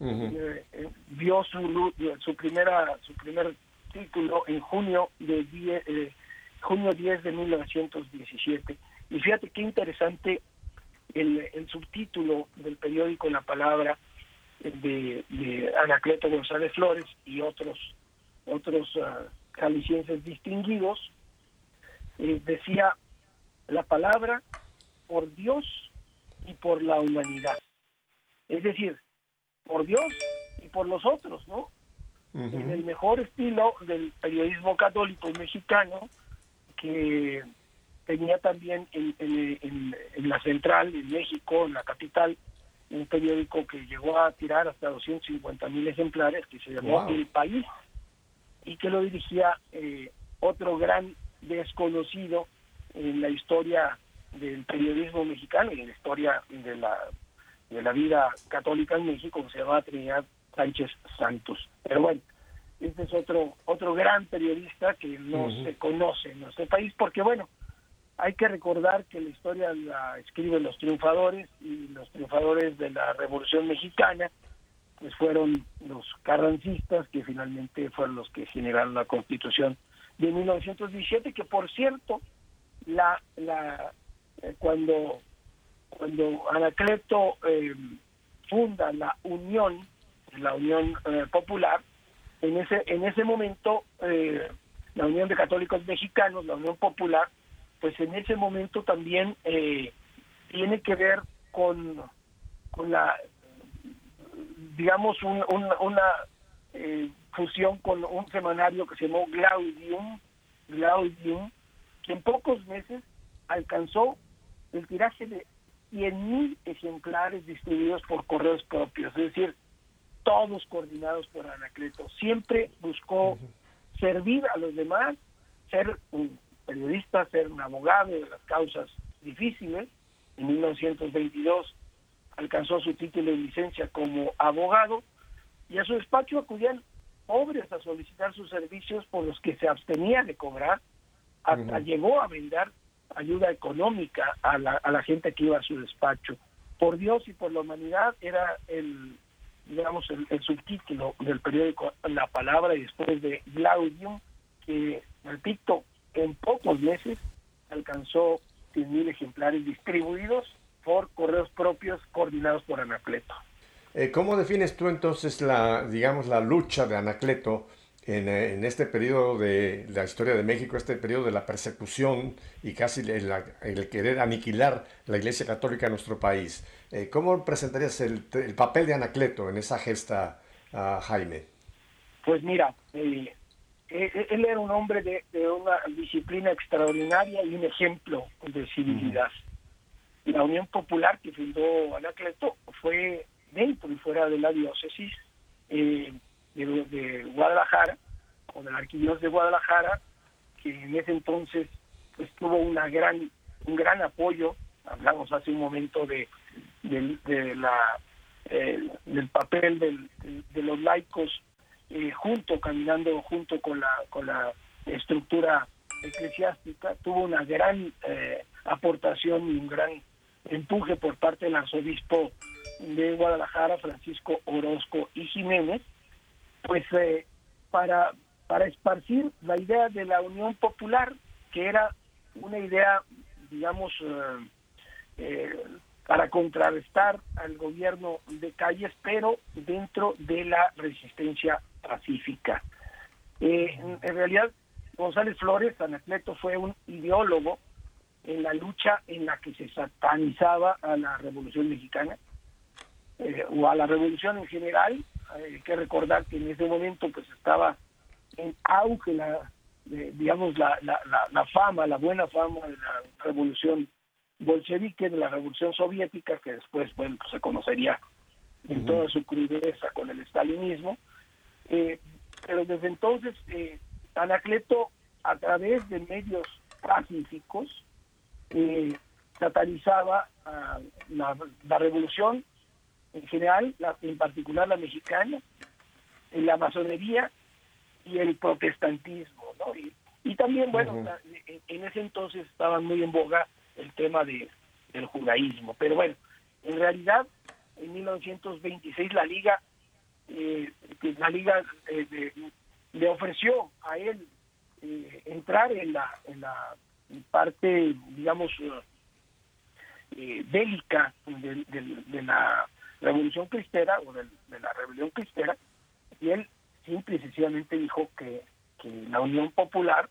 Eh, eh, vio su, su primera su primer título en junio de junio 10 de 1917 y fíjate qué interesante el, subtítulo del periódico La Palabra de, Anacleto González Flores y otros otros uh, distinguidos eh, decía la palabra por Dios y por la humanidad es decir por Dios y por los otros no en el mejor estilo del periodismo católico mexicano que tenía también en, en, la central, en México, en la capital, un periódico que llegó a tirar hasta 250 mil ejemplares, que se llamó El País, y que lo dirigía eh, otro gran desconocido en la historia del periodismo mexicano y en la historia de la, de la vida católica en México, que se llamaba Trinidad Sánchez Santos. Pero bueno, este es otro otro gran periodista que no se conoce en nuestro país, porque bueno, hay que recordar que la historia la escriben los triunfadores y los triunfadores de la Revolución Mexicana pues fueron los carrancistas que finalmente fueron los que generaron la Constitución de 1917 que por cierto la la eh, cuando cuando Anacleto eh, funda la Unión la Unión eh, Popular en ese en ese momento la Unión de Católicos Mexicanos la Unión Popular pues en ese momento también eh, tiene que ver con, con la digamos, una eh, fusión con un semanario que se llamó Glaudium, Glaudium, que en pocos meses alcanzó el tiraje de 100.000 ejemplares distribuidos por correos propios, es decir, todos coordinados por Anacleto. Siempre buscó servir a los demás, ser un periodista, ser un abogado de las causas difíciles. En 1922 alcanzó su título de licencia como abogado y a su despacho acudían pobres a solicitar sus servicios por los que se abstenía de cobrar, hasta llegó a brindar ayuda económica a la, a la gente que iba a su despacho. Por Dios y por la humanidad era el, digamos, el, subtítulo del periódico La Palabra y después de Glaudium, que, repito, en pocos meses alcanzó 100.000 ejemplares distribuidos por correos propios coordinados por Anacleto. Eh, ¿Cómo defines tú entonces la, digamos, la lucha de Anacleto en, eh, en, este periodo de la historia de México, este periodo de la persecución y casi el, querer aniquilar la Iglesia Católica en nuestro país? Eh, ¿Cómo presentarías el, papel de Anacleto en esa gesta, uh, Jaime? Pues mira, él era un hombre de, una disciplina extraordinaria y un ejemplo de civilidad. La Unión Popular que fundó Anacleto fue dentro y fuera de la diócesis eh, de, Guadalajara, o de la arquidiócesis de Guadalajara, que en ese entonces pues, tuvo una gran, un gran apoyo. Hablamos hace un momento de, de, la, eh, del papel de los laicos eh, junto, caminando junto con la, con la estructura eclesiástica, tuvo una gran aportación y un gran empuje por parte del arzobispo de Guadalajara, Francisco Orozco y Jiménez, pues eh, para, para esparcir la idea de la Unión Popular, que era una idea, digamos, eh, eh, para contrarrestar al gobierno de Calles, pero dentro de la resistencia pacífica. en realidad, González Flores, Anacleto, fue un ideólogo en la lucha en la que se satanizaba a la Revolución Mexicana eh, o a la Revolución en general. Hay que recordar que en ese momento pues estaba en auge la, digamos, la, la, la, fama, la buena fama de la Revolución bolchevique, de la Revolución soviética, que después, bueno, pues, se conocería en toda su crudeza con el stalinismo. Eh, pero desde entonces, eh, Anacleto, a través de medios pacíficos, eh, satanizaba la, revolución en general, en particular la mexicana, la masonería y el protestantismo, ¿no? Y, también, bueno, en, ese entonces estaba muy en boga el tema de, del judaísmo, pero bueno, en realidad, en 1926 la Liga, eh, la Liga eh, le ofreció a él eh, entrar en la, en la parte, digamos, eh, bélica de, la revolución cristera o de, la rebelión cristera, y él simple y sencillamente dijo que, la Unión Popular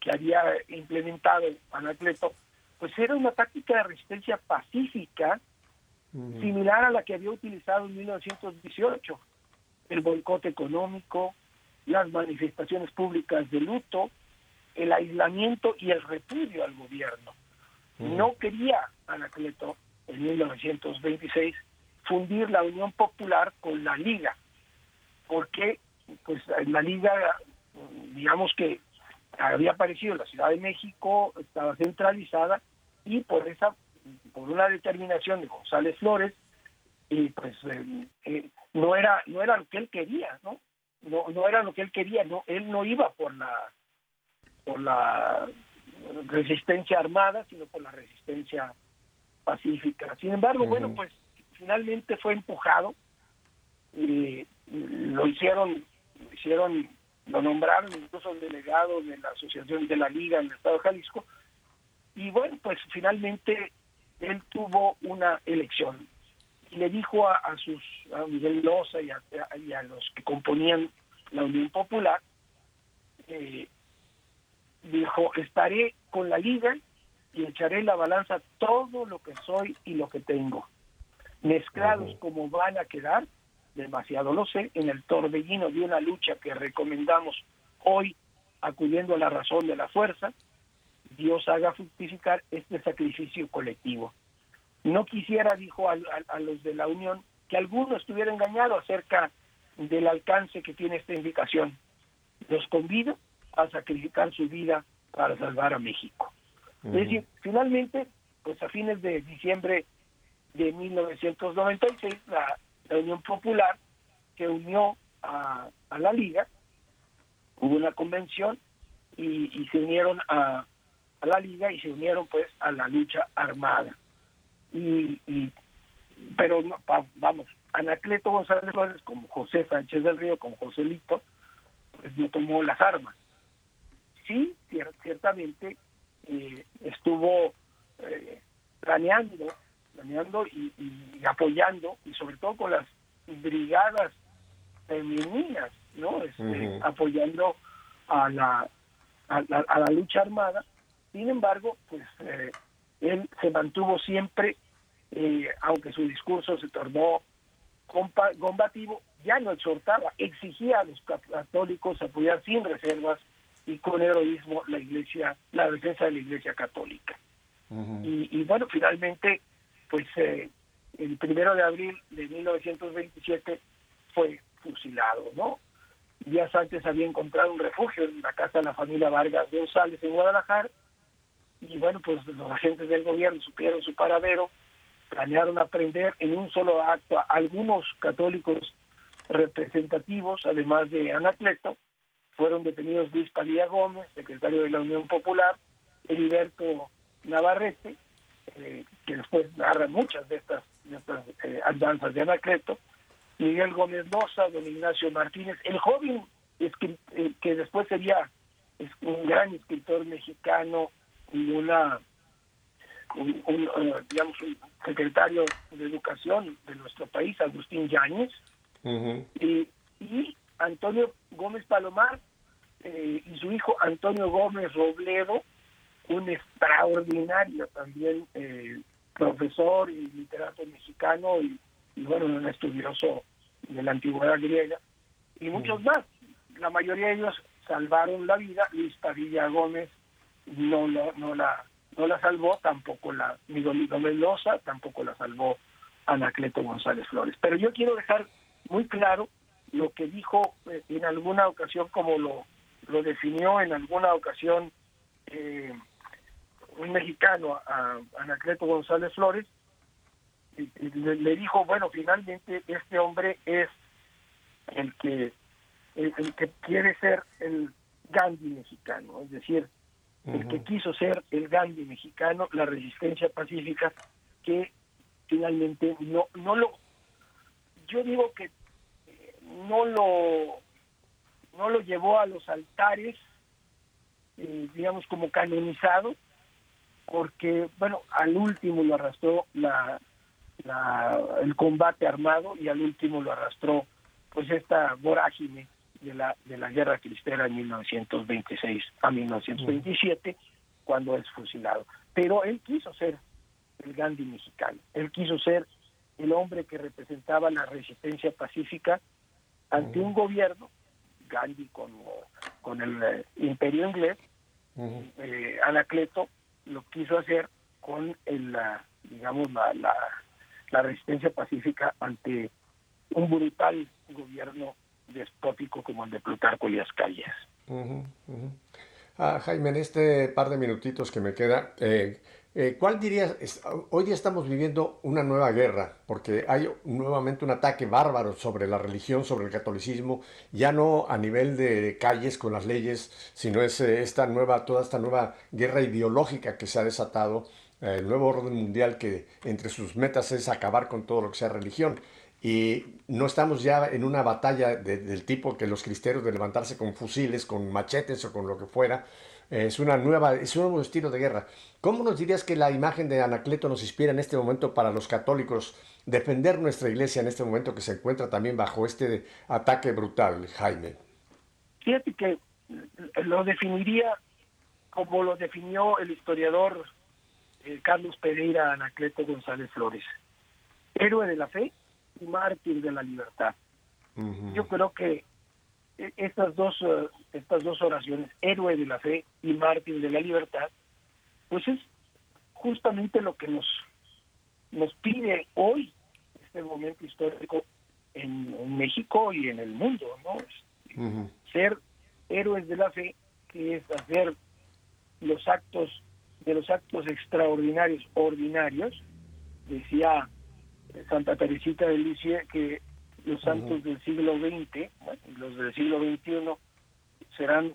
que había implementado Anacleto, pues era una táctica de resistencia pacífica similar a la que había utilizado en 1918, el boicot económico, las manifestaciones públicas de luto, el aislamiento y el repudio al gobierno. No quería Anacleto en 1926 fundir la Unión Popular con la Liga, porque pues la Liga, digamos que había aparecido en la Ciudad de México, estaba centralizada y por esa, por una determinación de González Flores, y pues eh, eh, no era no era lo que él quería, ¿no? No, no era lo que él quería, no, él no iba por la por la resistencia armada, sino por la resistencia pacífica. Sin embargo, bueno, pues finalmente fue empujado y lo hicieron, lo hicieron, lo nombraron incluso el delegado de la Asociación de la Liga en el Estado de Jalisco, y bueno, pues finalmente él tuvo una elección y le dijo a, sus a Miguel Loza y a, y a, los que componían la Unión Popular eh, dijo, estaré con la liga y echaré la balanza todo lo que soy y lo que tengo. Mezclados como van a quedar, demasiado lo sé, en el torbellino de una lucha que recomendamos hoy, acudiendo a la razón de la fuerza, Dios haga fructificar este sacrificio colectivo. No quisiera, dijo a, los de la Unión, que alguno estuviera engañado acerca del alcance que tiene esta indicación. Los convido a sacrificar su vida para salvar a México. Es decir, finalmente, pues a fines de diciembre de 1996, la, Unión Popular se unió a, la Liga, hubo una convención y, se unieron a, la Liga y se unieron pues a la lucha armada. Y, pero vamos, Anacleto González Flores, como José Sánchez del Río, como José Lito, pues no tomó las armas. Sí, ciertamente eh, estuvo eh, planeando, planeando y, apoyando, y sobre todo con las brigadas femeninas, ¿no? Este, apoyando a la, a la, lucha armada. Sin embargo, pues eh, él se mantuvo siempre, eh, aunque su discurso se tornó combativo, ya no exhortaba, exigía a los católicos apoyar sin reservas y con heroísmo la iglesia, la defensa de la iglesia católica. y, bueno, finalmente, pues eh, el primero de abril de 1927 fue fusilado, ¿no? Días antes había encontrado un refugio en la casa de la familia Vargas González en Guadalajara y bueno, pues los agentes del gobierno supieron su paradero, planearon aprender en un solo acto a algunos católicos representativos, además de Anacleto, fueron detenidos Luis Padilla Gómez, secretario de la Unión Popular, Heriberto Navarrete, eh, que después narra muchas de estas, de estas eh, andanzas de Anacleto, Miguel Gómez Moza, don Ignacio Martínez, el joven eh, que después sería un gran escritor mexicano una un, digamos un secretario de educación de nuestro país, Agustín Yáñez, y, y Antonio Gómez Palomar eh, y su hijo Antonio Gómez Robledo, un extraordinario también eh, profesor y literato mexicano y, bueno, un estudioso de la antigüedad griega, y muchos más. La mayoría de ellos salvaron la vida. Luis Padilla Gómez no, no, la no la salvó, tampoco la Miguelito Mendoza, tampoco la salvó Anacleto González Flores. Pero yo quiero dejar muy claro lo que dijo eh, en alguna ocasión, como lo, lo definió en alguna ocasión eh, un mexicano, a, Anacleto González Flores, y, le, dijo, bueno, finalmente este hombre es el que, el, que quiere ser el Gandhi mexicano, es decir, el que quiso ser el Gandhi mexicano, la resistencia pacífica, que finalmente no, no lo, yo digo que no lo no lo llevó a los altares eh, digamos como canonizado porque bueno al último lo arrastró la, el combate armado y al último lo arrastró pues esta vorágine de la de la guerra cristera en 1926 a 1927 cuando es fusilado. Pero él quiso ser el Gandhi mexicano. Él quiso ser el hombre que representaba la resistencia pacífica ante un gobierno, Gandhi con, con el eh, imperio inglés, eh, Anacleto lo quiso hacer con el, digamos, la, la, resistencia pacífica ante un brutal gobierno como el de Plutarco Elías Calles. Ah, Jaime, en este par de minutitos que me queda, eh, eh, ¿Cuál dirías? Hoy día estamos viviendo una nueva guerra, porque hay nuevamente un ataque bárbaro sobre la religión, sobre el catolicismo, ya no a nivel de calles con las leyes, sino es eh, esta nueva, toda esta nueva guerra ideológica que se ha desatado, el nuevo orden mundial que entre sus metas es acabar con todo lo que sea religión. Y no estamos ya en una batalla del tipo que los cristeros de levantarse con fusiles, con machetes o con lo que fuera, es una nueva, es un nuevo estilo de guerra. ¿Cómo nos dirías que la imagen de Anacleto nos inspira en este momento para los católicos defender nuestra iglesia en este momento que se encuentra también bajo este ataque brutal, Jaime? Fíjate que lo definiría como lo definió el historiador eh, Carlos Pereira Anacleto González Flores, héroe de la fe y mártir de la libertad. Yo creo que e, estas dos, eh, estas dos oraciones, héroe de la fe y mártir de la libertad, pues es justamente lo que nos, nos pide hoy este momento histórico en, México y en el mundo, ¿no? Ser héroes de la fe, que es hacer los actos de los actos extraordinarios ordinarios, decía Santa Teresita de Lisieux que los santos del siglo XX y los del siglo XXI serán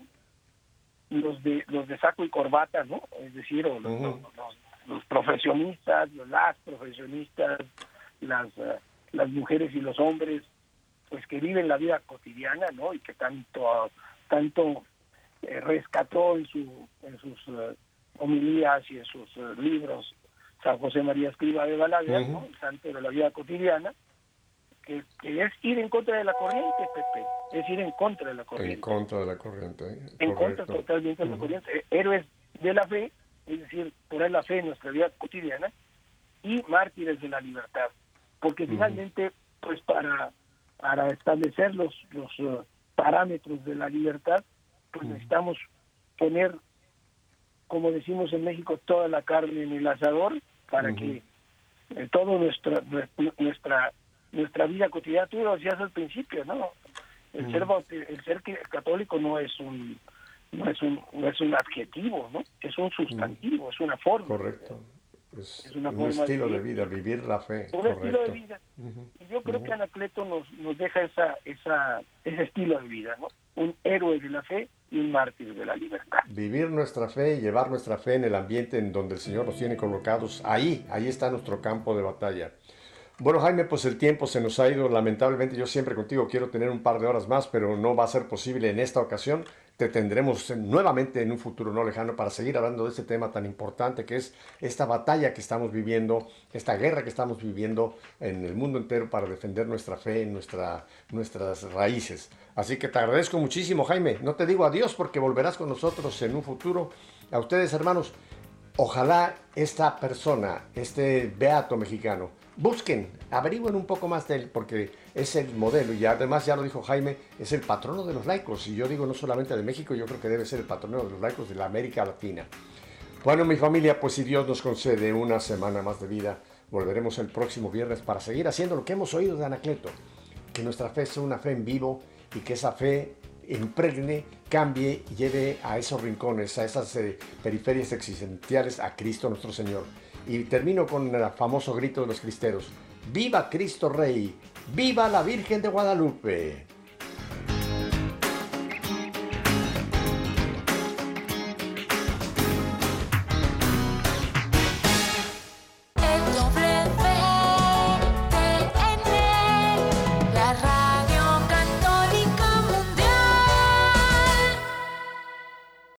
los de los de saco y corbata, ¿no? Es decir, los, profesionistas, las profesionistas, las eh, las mujeres y los hombres, pues que viven la vida cotidiana, ¿no? Y que tanto tanto eh, rescató en su en sus eh, homilías y en sus libros San José María Escriba de Balaguer, ¿no? el santo de la vida cotidiana, que, es ir en contra de la corriente, Pepe, es ir en contra de la corriente. En contra de la corriente. ¿eh? En contra totalmente de la corriente. Eh, héroes de la fe, es decir, poner la fe en nuestra vida cotidiana, y mártires de la libertad. Porque finalmente, pues para, para establecer los, los uh, parámetros de la libertad, pues necesitamos poner, como decimos en México, toda la carne en el asador para que eh, todo nuestra nuestra nuestra vida cotidiana, tú lo decías al principio, ¿no? El, ser, el ser católico no es un no es un no es un adjetivo, ¿no? Es un sustantivo, es una forma. Correcto. Es, un estilo de, vida, vivir la fe. Un estilo de vida. Y yo creo que Anacleto nos, nos deja esa, esa, ese estilo de vida, ¿no? Un héroe de la fe y un mártir de la libertad. Vivir nuestra fe y llevar nuestra fe en el ambiente en donde el Señor nos tiene colocados, ahí, ahí está nuestro campo de batalla. Bueno, Jaime, pues el tiempo se nos ha ido. Lamentablemente, yo siempre contigo quiero tener un par de horas más, pero no va a ser posible en esta ocasión. Te tendremos nuevamente en un futuro no lejano para seguir hablando de este tema tan importante que es esta batalla que estamos viviendo, esta guerra que estamos viviendo en el mundo entero para defender nuestra fe, nuestra, nuestras raíces. Así que te agradezco muchísimo, Jaime. No te digo adiós porque volverás con nosotros en un futuro. A ustedes, hermanos, ojalá esta persona, este beato mexicano, busquen, averigüen un poco más de él, porque es el modelo, y además ya lo dijo Jaime, es el patrono de los laicos, y yo digo no solamente de México, yo creo que debe ser el patrono de los laicos de la América Latina. Bueno, mi familia, pues si Dios nos concede una semana más de vida, volveremos el próximo viernes para seguir haciendo lo que hemos oído de Anacleto, que nuestra fe sea una fe en vivo y que esa fe impregne, cambie y lleve a esos rincones, a esas eh, periferias existenciales a Cristo nuestro Señor. Y termino con el famoso grito de los cristeros. ¡Viva Cristo Rey! ¡Viva la Virgen de Guadalupe!